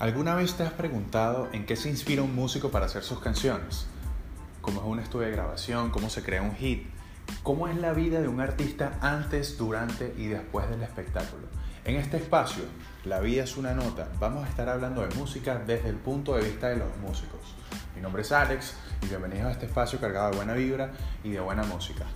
¿Alguna vez te has preguntado en qué se inspira un músico para hacer sus canciones? ¿Cómo es un estudio de grabación? ¿Cómo se crea un hit? ¿Cómo es la vida de un artista antes, durante y después del espectáculo? En este espacio, La vida es una nota, vamos a estar hablando de música desde el punto de vista de los músicos. Mi nombre es Alex y bienvenidos a este espacio cargado de buena vibra y de buena música.